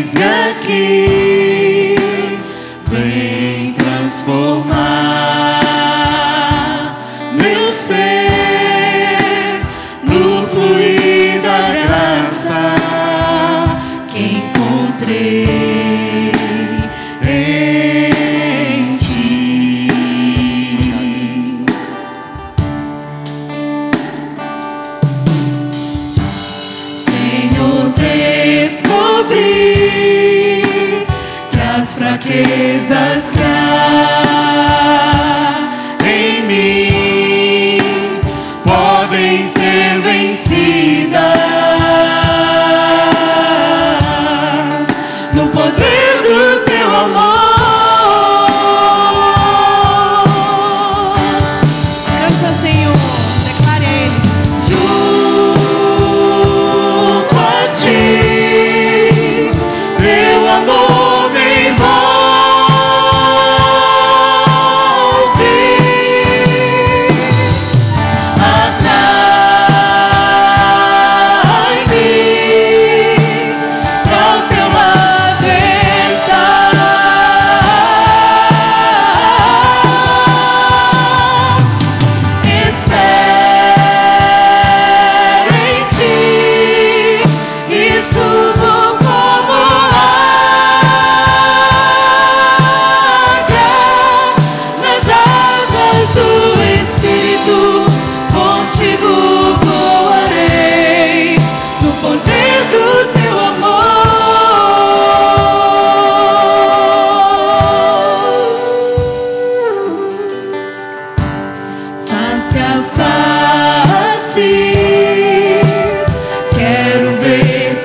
Eis-me aqui, vem transformar meu ser no fluir da graça que encontrei. fraquezas caem.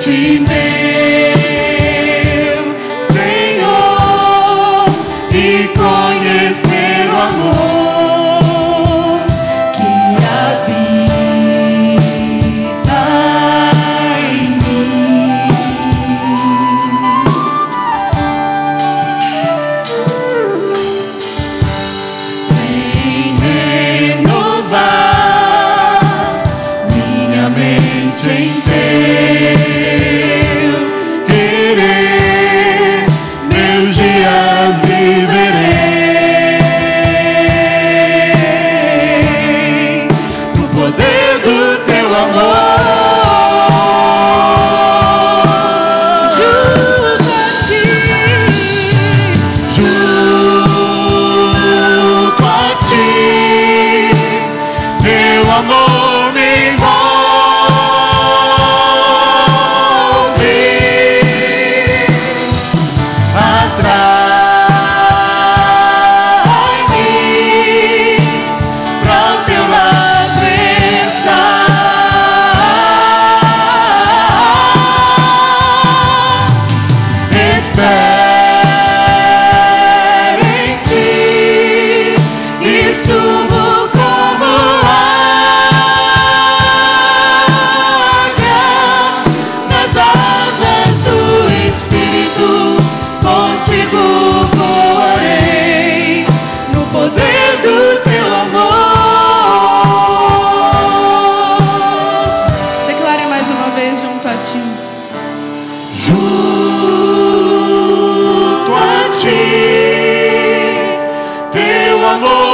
Este ver, Senhor e conhecer o amor que habita em mim. Vem renovar minha mente em Deus. junto a ti, teu amor.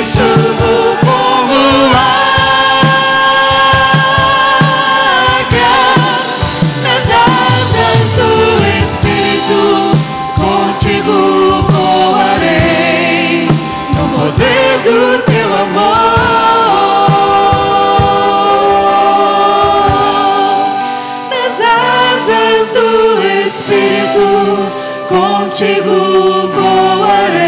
Subo como águia nas asas do Espírito. Contigo voarei no poder do Teu amor. Nas asas do Espírito. Contigo voarei.